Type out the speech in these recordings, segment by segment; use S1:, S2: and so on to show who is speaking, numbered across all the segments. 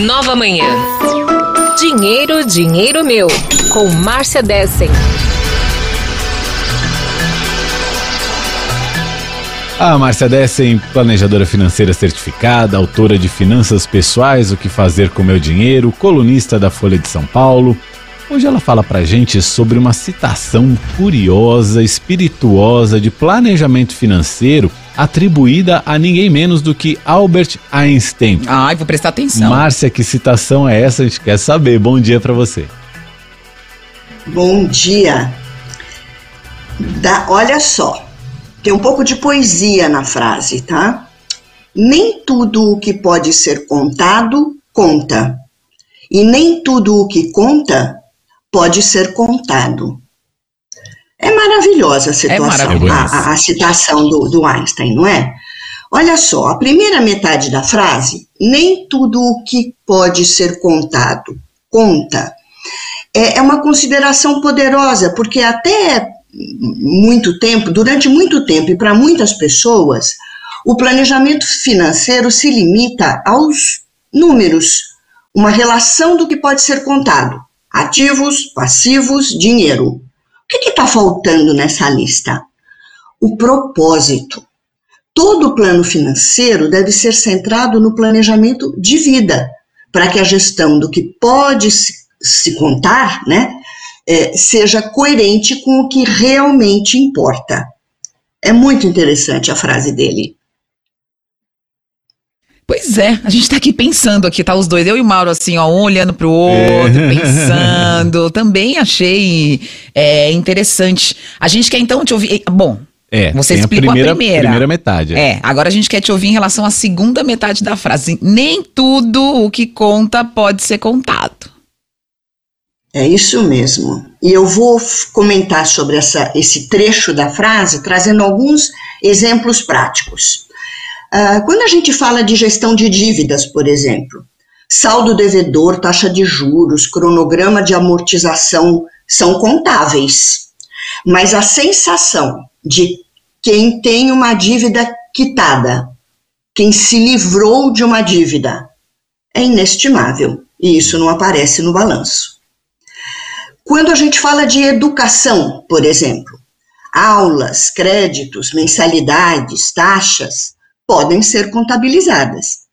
S1: Nova Manhã. Dinheiro, dinheiro meu. Com Márcia Dessen.
S2: A Márcia Dessen, planejadora financeira certificada, autora de Finanças Pessoais, O que Fazer com Meu Dinheiro, colunista da Folha de São Paulo. Hoje ela fala pra gente sobre uma citação curiosa, espirituosa de planejamento financeiro atribuída a ninguém menos do que Albert Einstein.
S3: Ai, vou prestar atenção.
S2: Márcia, que citação é essa? A gente quer saber. Bom dia para você.
S4: Bom dia. Da, olha só, tem um pouco de poesia na frase, tá? Nem tudo o que pode ser contado conta, e nem tudo o que conta pode ser contado. É maravilhosa a situação,
S3: maravilhoso.
S4: a, a- a citação do, do Einstein, não é? Olha só, a primeira metade da frase, nem tudo o que pode ser contado conta, é, é uma consideração poderosa, porque até muito tempo, durante muito tempo e para muitas pessoas, o planejamento financeiro se limita aos números, uma relação do que pode ser contado: ativos, passivos, dinheiro. O que está faltando nessa lista? O propósito. Todo plano financeiro deve ser centrado no planejamento de vida, para que a gestão do que pode se, se contar, né, eh, seja coerente com o que realmente importa. É muito interessante a frase dele.
S3: Pois é, a gente tá aqui pensando aqui, tá os dois, eu e o Mauro assim, ó, um olhando pro outro,
S2: É.
S3: pensando. Também achei é, interessante. A gente quer então te ouvir. Bom,
S2: É,
S3: Você
S2: tem
S3: explicou a
S2: a primeira,
S3: primeira.
S2: primeira metade.
S3: é, agora a gente quer te ouvir em relação à segunda metade da frase. Nem tudo o que conta pode ser contado.
S4: É isso mesmo. E eu vou comentar sobre essa, esse trecho da frase trazendo alguns exemplos práticos. Ah, quando a gente fala de gestão de dívidas, por exemplo, saldo devedor, taxa de juros, cronograma de amortização são contáveis, mas a sensação de quem tem uma dívida quitada, quem se livrou de uma dívida, é inestimável e isso não aparece no balanço. Quando a gente fala de educação, por exemplo, aulas, créditos, mensalidades, taxas podem ser contabilizadas.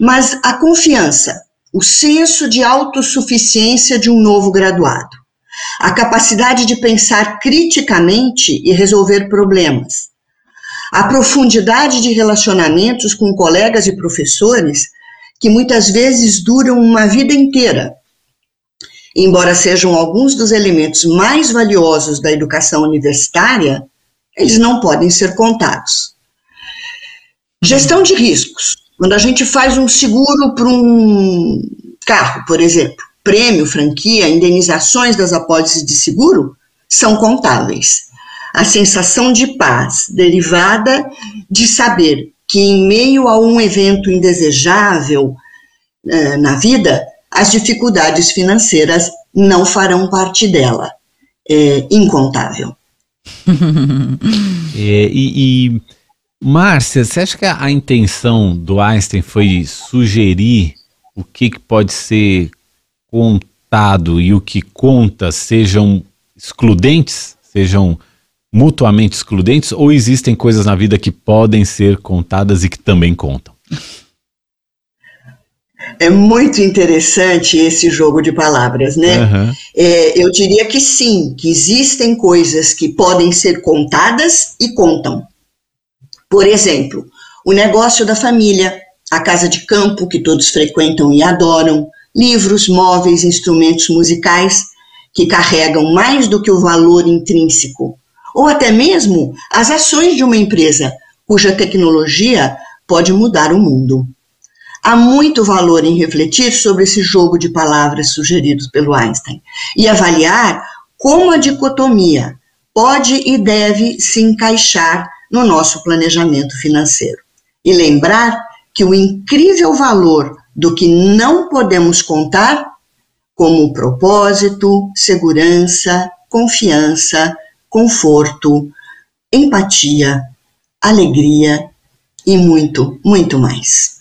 S4: Mas a confiança, o senso de autossuficiência de um novo graduado, a capacidade de pensar criticamente e resolver problemas, a profundidade de relacionamentos com colegas e professores que muitas vezes duram uma vida inteira embora sejam alguns dos elementos mais valiosos da educação universitária, eles não podem ser contados. Gestão de riscos. Quando a gente faz um seguro para um carro, por exemplo, prêmio, franquia, indenizações das apólices de seguro são contáveis. A sensação de paz derivada de saber que, em meio a um evento indesejável eh, na vida, as dificuldades financeiras não farão parte dela. É incontável.
S2: É, e, e, Márcia, você acha que a, a intenção do Einstein foi sugerir o que, que pode ser contado e o que conta sejam excludentes, sejam mutuamente excludentes, ou existem coisas na vida que podem ser contadas e que também contam?
S4: É muito interessante esse jogo de palavras, né?
S2: Aham.
S4: É, eu diria que sim, que existem coisas que podem ser contadas e contam. Por exemplo, o negócio da família, a casa de campo que todos frequentam e adoram, livros, móveis, instrumentos musicais que carregam mais do que o valor intrínseco, ou até mesmo as ações de uma empresa cuja tecnologia pode mudar o mundo. Há muito valor em refletir sobre esse jogo de palavras sugeridos pelo Einstein e avaliar como a dicotomia pode e deve se encaixar no nosso planejamento financeiro. E lembrar que o incrível valor do que não podemos contar, como propósito, segurança, confiança, conforto, empatia, alegria e muito, muito mais.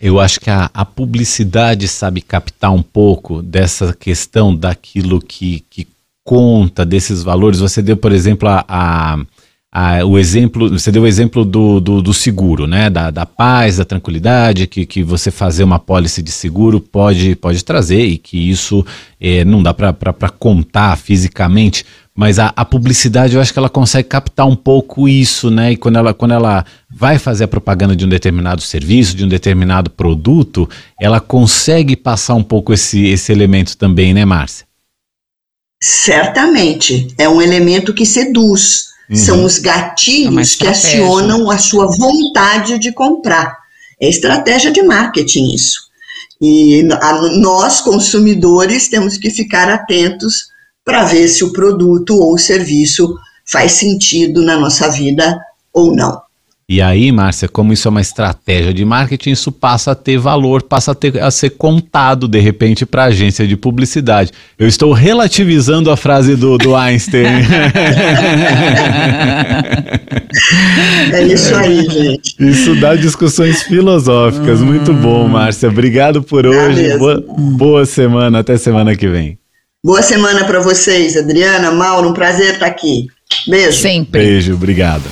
S2: Eu acho que a, a publicidade sabe captar um pouco dessa questão daquilo que, que conta, desses valores. Você deu, por exemplo, a, a- a- o exemplo, você deu o exemplo do, do, do seguro, né? Da, da paz, da tranquilidade, que, que você fazer uma pólice de seguro pode, pode trazer e que isso eh, não dá para contar fisicamente. Mas a, a publicidade, eu acho que ela consegue captar um pouco isso, né? E quando ela, quando ela vai fazer a propaganda de um determinado serviço, de um determinado produto, ela consegue passar um pouco esse, esse elemento também, né, Márcia?
S4: Certamente, é um elemento que seduz.
S2: Uhum.
S4: São os
S3: É uma
S4: gatilhos que
S3: estratégia.
S4: acionam a sua vontade de comprar. É estratégia de marketing isso. E a- nós, consumidores, temos que ficar atentos para ver se o produto ou o serviço faz sentido na nossa vida ou não.
S2: E aí, Márcia, como isso é uma estratégia de marketing, isso passa a ter valor, passa a, ter, a ser contado de repente para a agência de publicidade. Eu estou relativizando a frase do, do Einstein.
S4: É isso aí, gente.
S2: isso dá discussões filosóficas. Muito bom, Márcia. Obrigado por hoje.
S4: mesmo.
S2: Boa, boa semana. Até semana que vem.
S4: Boa semana para vocês, Adriana, Mauro, um prazer estar aqui. Beijo.
S3: Sempre.
S2: Beijo, obrigado.